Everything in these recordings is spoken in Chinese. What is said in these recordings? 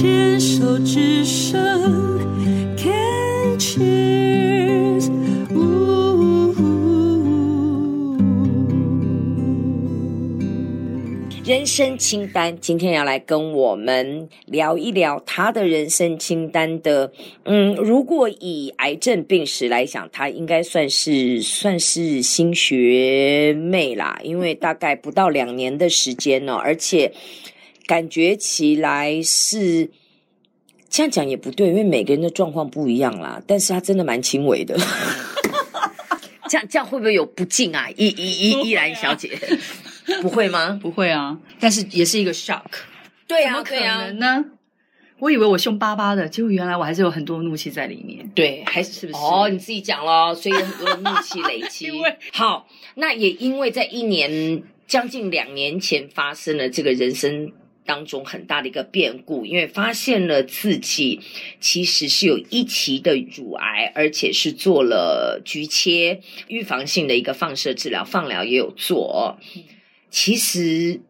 牵手之声，Can cheers，呜。人生清单，今天要来跟我们聊一聊他的人生清单的。嗯，如果以癌症病史来讲，他应该算是算是新学妹啦，因为大概不到两年的时间呢，而且。感觉起来是这样讲也不对，因为每个人的状况不一样啦。但是他真的蛮轻微的，这样这样会不会有不敬啊？依依依依兰小姐，不会吗？不会啊，但是也是一个 shock。对啊，怎么可能呢？啊、我以为我凶巴巴的，结果原来我还是有很多怒气在里面。对，还是是不是？哦，你自己讲咯，所以有很多怒气累积。因为好，那也因为在一年将近两年前发生了这个人生。当中很大的一个变故，因为发现了自己其实是有一期的乳癌，而且是做了局切预防性的一个放射治疗，放疗也有做。其实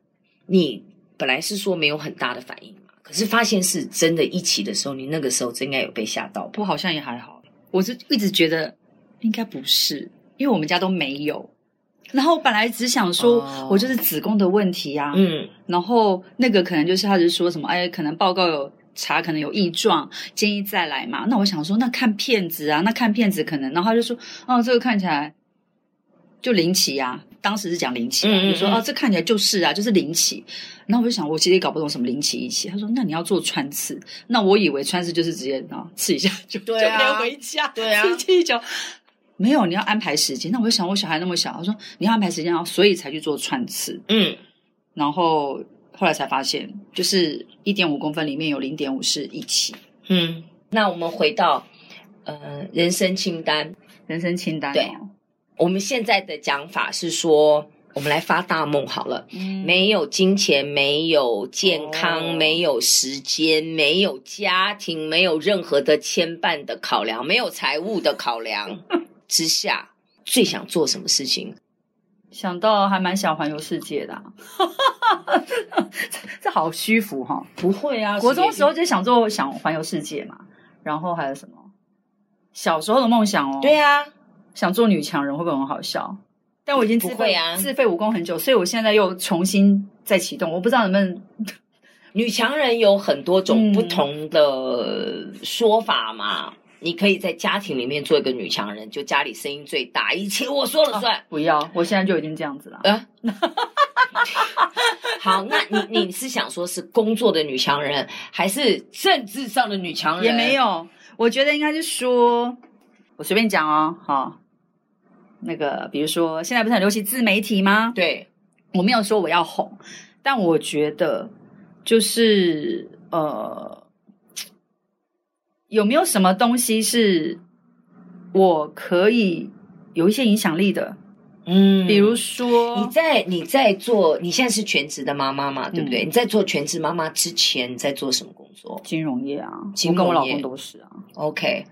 你本来是说没有很大的反应嘛，可是发现是真的一期的时候，你那个时候真应该有被吓到。不过好像也还好，我是一直觉得应该不是，因为我们家都没有。然后本来只想说，我就是子宫的问题啊，嗯，然后那个可能就是他是说什么，哎，可能报告有查，可能有异状，建议再来嘛。那我想说，那看片子啊，那看片子可能，然后他就说，哦，这个看起来就零期啊，当时是讲零期，就说哦，这看起来就是啊，就是零期。然后我就想，我其实也搞不懂什么零期一期。他说，那你要做穿刺，那我以为穿刺就是直接啊刺一下就就可以回家，对啊。没有，你要安排时间。那我就想，我小孩那么小，我说你要安排时间，然后所以才去做穿刺。嗯，然后后来才发现，就是一点五公分里面有零点五是一起。嗯，那我们回到呃人生清单，人生清单。对，我们现在的讲法是说，我们来发大梦好了。嗯，没有金钱，没有健康，哦、没有时间，没有家庭，没有任何的牵绊的考量，没有财务的考量。之下最想做什么事情？想到还蛮想环游世界的、啊，这好虚浮哈！不会啊，国中时候就想做想环游世界嘛。然后还有什么？小时候的梦想哦，对啊，想做女强人会不会很好笑？但我已经自费啊，自费武功很久，所以我现在又重新再启动。我不知道能不能女强人有很多种不同的说法嘛。嗯你可以在家庭里面做一个女强人，就家里声音最大，一切我说了算。啊、不要，我现在就已经这样子了。啊、好，那你你是想说是工作的女强人，还是政治上的女强人？也没有，我觉得应该是说，我随便讲哦，好，那个比如说现在不是很流行自媒体吗？对，我没有说我要红，但我觉得就是呃。有没有什么东西是我可以有一些影响力的？嗯，比如说你在你在做，你现在是全职的妈妈嘛，对不对？嗯，你在做全职妈妈之前，你在做什么工作？金融业啊，金融业，我跟我老公都是啊。OK，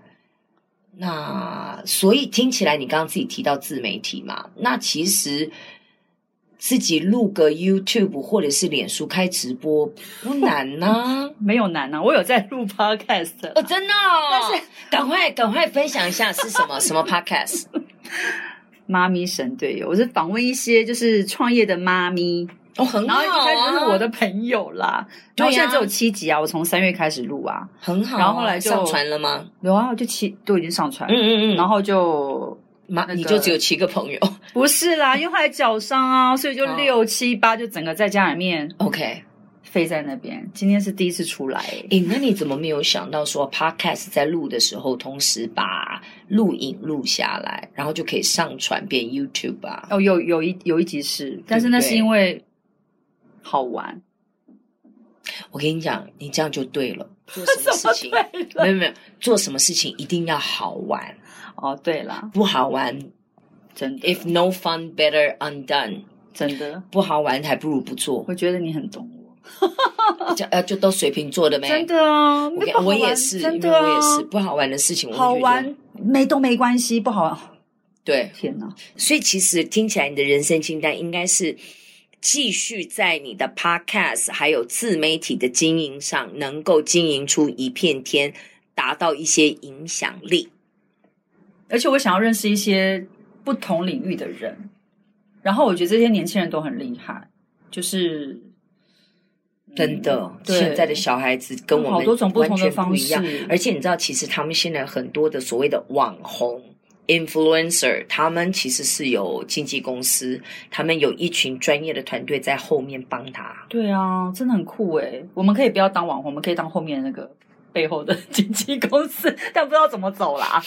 那所以听起来你刚刚自己提到自媒体嘛，那其实。自己录个 YouTube 或者是脸书开直播不难呐、啊，没有难呐、啊，我有在录 Podcast 哦，真的、哦，但是赶快赶快分享一下是什么 什么 Podcast？妈咪神队友，我是访问一些就是创业的妈咪。哦，很好、啊，然后一开始就是我的朋友啦，然后现在只有七集啊，我从三月开始录啊，很好、啊，然后后来就上传了吗？有啊，就七都已经上传，嗯嗯嗯，然后就。妈，那个、你就只有七个朋友？不是啦，因为后来脚伤啊，所以就六七八就整个在家里面。OK，飞在那边。今天是第一次出来。诶，那你怎么没有想到说，Podcast 在录的时候，同时把录影录下来，然后就可以上传变 YouTube 啊？哦，有有一有一集是，但是那是因为好玩。我跟你讲，你这样就对了。做什么事情？没有没有，做什么事情一定要好玩。哦，对了，不好玩，真的。If no fun, better undone。真的，不好玩还不如不做。我觉得你很懂我。就呃，就都水瓶座的 没？真的啊，我我也是，真的，我也是。不好玩的事情，好玩没都没关系，不好玩。对，天哪！所以其实听起来，你的人生清单应该是继续在你的 podcast 还有自媒体的经营上，能够经营出一片天，达到一些影响力。而且我想要认识一些不同领域的人，然后我觉得这些年轻人都很厉害，就是真的，嗯、现在的小孩子跟我们好多种不同的方式，而且你知道，其实他们现在很多的所谓的网红 influencer，他们其实是有经纪公司，他们有一群专业的团队在后面帮他。对啊，真的很酷诶，我们可以不要当网红，我们可以当后面那个。背后的经纪公司，但不知道怎么走啦。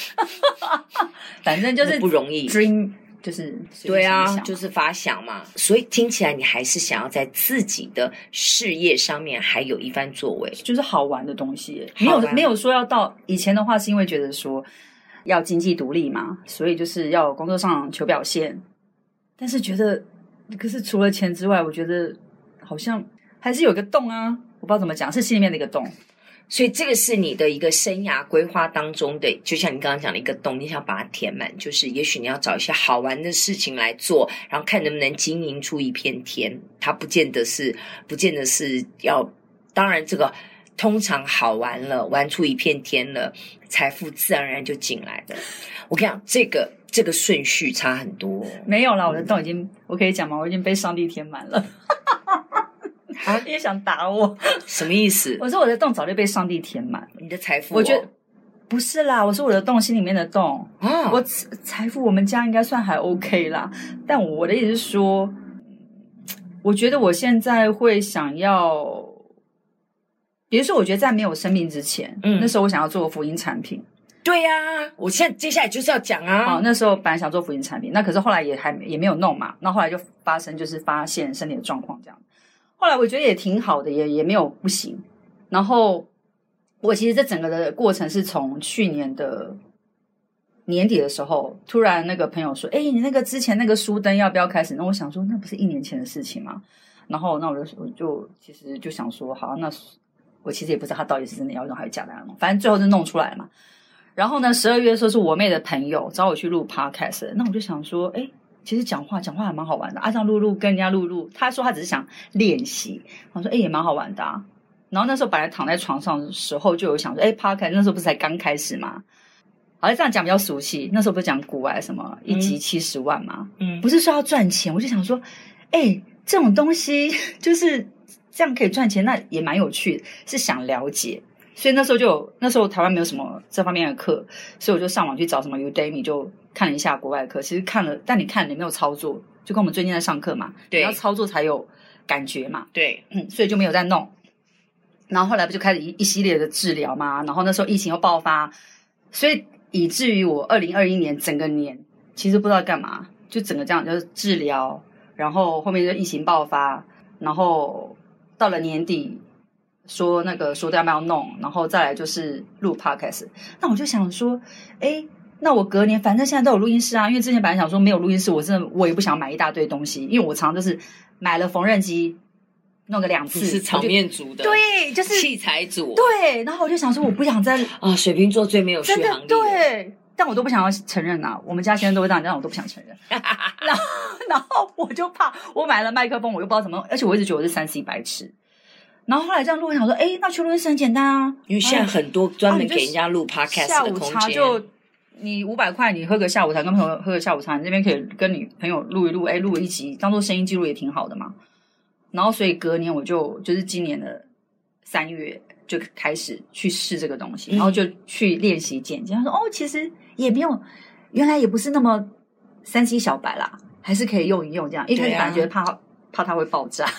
反正就是不容易，dream 就是对啊，就是发想嘛。所以听起来你还是想要在自己的事业上面还有一番作为，就是好玩的东西。没有没有说要到以前的话，是因为觉得说要经济独立嘛，所以就是要工作上求表现。但是觉得，可是除了钱之外，我觉得好像还是有个洞啊，我不知道怎么讲，是心里面的一个洞。所以这个是你的一个生涯规划当中的，就像你刚刚讲的一个洞，你想把它填满，就是也许你要找一些好玩的事情来做，然后看能不能经营出一片天。它不见得是，不见得是要，当然这个通常好玩了，玩出一片天了，财富自然而然就进来了。我跟你讲，这个这个顺序差很多。没有啦，我的洞已经，我可以讲吗？我已经被上帝填满了。啊！你也想打我？什么意思？我说我的洞早就被上帝填满了。你的财富、哦？我觉得不是啦。我说我的洞心里面的洞啊，我财富我们家应该算还 OK 啦。但我的意思是说，我觉得我现在会想要，比如说，我觉得在没有生病之前，嗯，那时候我想要做福音产品。对呀、啊，我现在接下来就是要讲啊。好，那时候本来想做福音产品，那可是后来也还也没有弄嘛。那后来就发生，就是发现身体的状况这样。后来我觉得也挺好的，也也没有不行。然后我其实这整个的过程是从去年的年底的时候，突然那个朋友说：“哎，你那个之前那个书灯要不要开始？”那我想说，那不是一年前的事情吗？然后那我就我就其实就想说，好，那我其实也不知道他到底是真的要弄还是假的要弄，反正最后就弄出来了嘛。然后呢，十二月的时候是我妹的朋友找我去录 podcast，那我就想说，哎。其实讲话讲话还蛮好玩的，阿、啊、这样录录跟人家录录，他说他只是想练习，我说哎也蛮好玩的啊。然后那时候本来躺在床上的时候就有想说，哎，Podcast 那时候不是才刚开始嘛，好像这样讲比较熟悉。那时候不是讲股癌什么一集七十万嘛，嗯，不是说要赚钱，我就想说，哎，这种东西 就是这样可以赚钱，那也蛮有趣的，是想了解。所以那时候就有，那时候台湾没有什么这方面的课，所以我就上网去找什么 Udemy 就看了一下国外的课。其实看了，但你看你没有操作，就跟我们最近在上课嘛，对，要操作才有感觉嘛，对，嗯，所以就没有再弄。然后后来不就开始一一系列的治疗嘛，然后那时候疫情又爆发，所以以至于我二零二一年整个年其实不知道干嘛，就整个这样就是治疗，然后后面就疫情爆发，然后到了年底。说那个说要不要弄，然后再来就是录 podcast。那我就想说，哎，那我隔年反正现在都有录音室啊。因为之前本来想说没有录音室，我真的我也不想买一大堆东西，因为我常常就是买了缝纫机，弄个两次。是场面组的，对，就是器材组。对，然后我就想说，我不想再啊，水瓶座最没有续航力。对，但我都不想要承认啊。我们家现在都会这样，但我都不想承认。然后，然后我就怕我买了麦克风，我又不知道怎么，而且我一直觉得我是三 C 白痴。然后后来这样录，我想说，哎，那去录音室很简单啊，因为现在很多专门给人家录 podcast 的空间。下午茶就你五百块，你喝个下午茶，跟朋友喝个下午茶，你这边可以跟你朋友录一录，哎，录一集当做声音记录也挺好的嘛。然后所以隔年我就就是今年的三月就开始去试这个东西，然后就去练习剪辑。他说，哦，其实也没有，原来也不是那么三 C 小白啦，还是可以用一用这样。一开始感觉怕怕它会爆炸。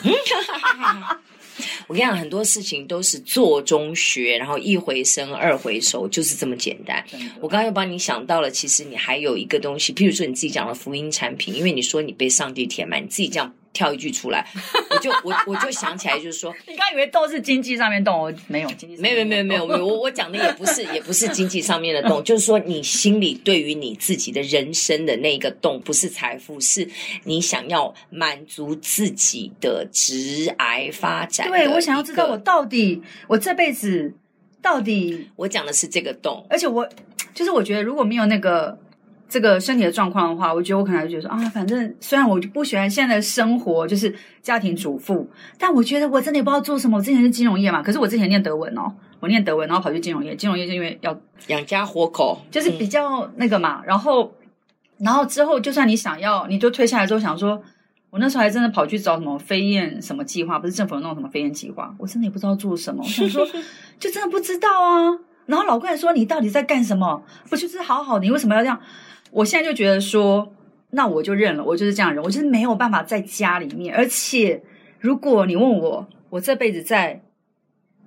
我跟你讲，很多事情都是做中学，然后一回生二回熟，就是这么简单。我刚刚又帮你想到了，其实你还有一个东西，譬如说你自己讲的福音产品，因为你说你被上帝填满，你自己这样。跳一句出来，我就我我就想起来，就是说，你刚以为都是经济上面动，我没有经济，没有没有没有没有，我我讲的也不是也不是经济上面的动，就是说你心里对于你自己的人生的那个动，不是财富，是你想要满足自己的直癌发展。对，我想要知道我到底我这辈子到底，我讲的是这个动，而且我就是我觉得如果没有那个。这个身体的状况的话，我觉得我可能就觉得说啊，反正虽然我就不喜欢现在的生活，就是家庭主妇，但我觉得我真的也不知道做什么。我之前是金融业嘛，可是我之前念德文哦，我念德文，然后跑去金融业，金融业就因为要养家活口，就是比较那个嘛。嗯、然后，然后之后，就算你想要，你就退下来之后想说，我那时候还真的跑去找什么飞燕什么计划，不是政府有那种什么飞燕计划，我真的也不知道做什么。我想说，就真的不知道啊。然后老公还说，你到底在干什么？不就是好好的，你为什么要这样？我现在就觉得说，那我就认了，我就是这样人，我就是没有办法在家里面。而且，如果你问我，我这辈子在，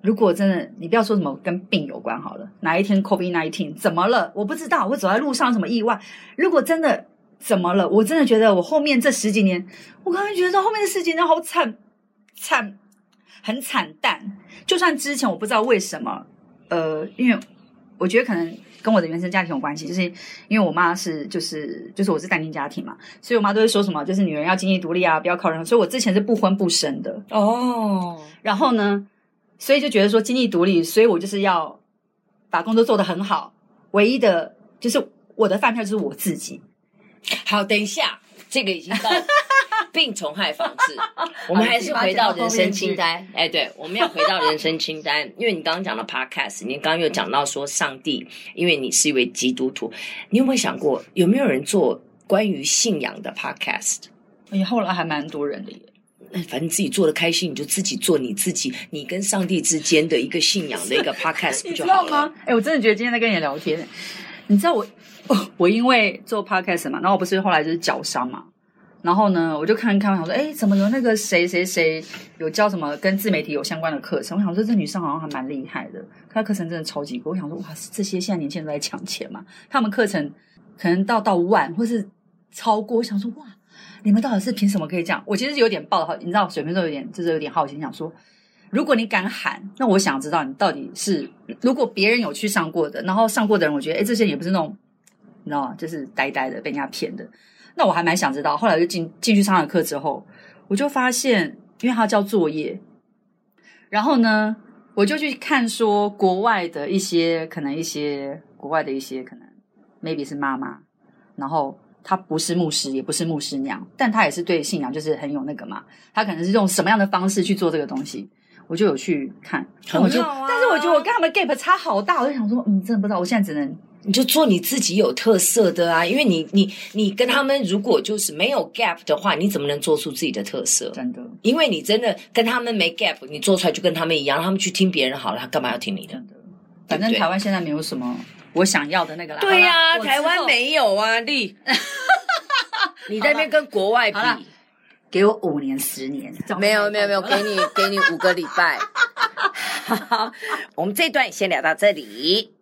如果真的，你不要说什么跟病有关好了，哪一天 COVID-19 怎么了？我不知道，我走在路上什么意外？如果真的怎么了，我真的觉得我后面这十几年，我刚才觉得后面的十几年好惨惨，很惨淡。就算之前我不知道为什么，呃，因为我觉得可能。跟我的原生家庭有关系，就是因为我妈是就是就是我是单亲家庭嘛，所以我妈都会说什么，就是女人要经济独立啊，不要靠人。所以我之前是不婚不生的哦。然后呢，所以就觉得说经济独立，所以我就是要把工作做得很好。唯一的就是我的饭票就是我自己。好，等一下，这个已经到。病虫害防治，我们还是回到人生清单。哎，对，我们要回到人生清单，因为你刚刚讲到 podcast，你刚刚又讲到说上帝，因为你是一位基督徒，你有没有想过有没有人做关于信仰的 podcast？哎呀，后来还蛮多人的耶。那反正自己做的开心，你就自己做你自己，你跟上帝之间的一个信仰的一个 podcast 不就好了？哎，我真的觉得今天在跟你聊天，你知道我，我因为做 podcast 嘛，然后我不是后来就是脚伤嘛。然后呢，我就看看，我想说，哎，怎么有那个谁谁谁有教什么跟自媒体有相关的课程？我想说，这女生好像还蛮厉害的，她课程真的超级贵。我想说，哇，这些现在年轻人都在抢钱嘛？他们课程可能到到万，或是超过。我想说，哇，你们到底是凭什么可以这样？我其实有点抱好，你知道，水瓶座有点就是有点好奇，想说，如果你敢喊，那我想知道你到底是，如果别人有去上过的，然后上过的人，我觉得，哎，这些也不是那种，你知道吗？就是呆呆的被人家骗的。那我还蛮想知道，后来就进进去上了课之后，我就发现，因为它叫作业，然后呢，我就去看说国外的一些可能一些国外的一些可能，maybe 是妈妈，然后她不是牧师，也不是牧师娘，但她也是对信仰就是很有那个嘛，她可能是用什么样的方式去做这个东西，我就有去看，我就啊，但是我觉得我跟他们 gap 差好大，我就想说，嗯，真的不知道，我现在只能。你就做你自己有特色的啊，因为你你你跟他们如果就是没有 gap 的话，你怎么能做出自己的特色？真的，因为你真的跟他们没 gap，你做出来就跟他们一样，让他们去听别人好了，他干嘛要听你的？真的，反正台湾现在没有什么我想要的那个啦。对呀、啊，台湾没有啊，你 你在那边跟国外比，给我五年十年，没有没有没有，给你给你五个礼拜。好，我们这段先聊到这里。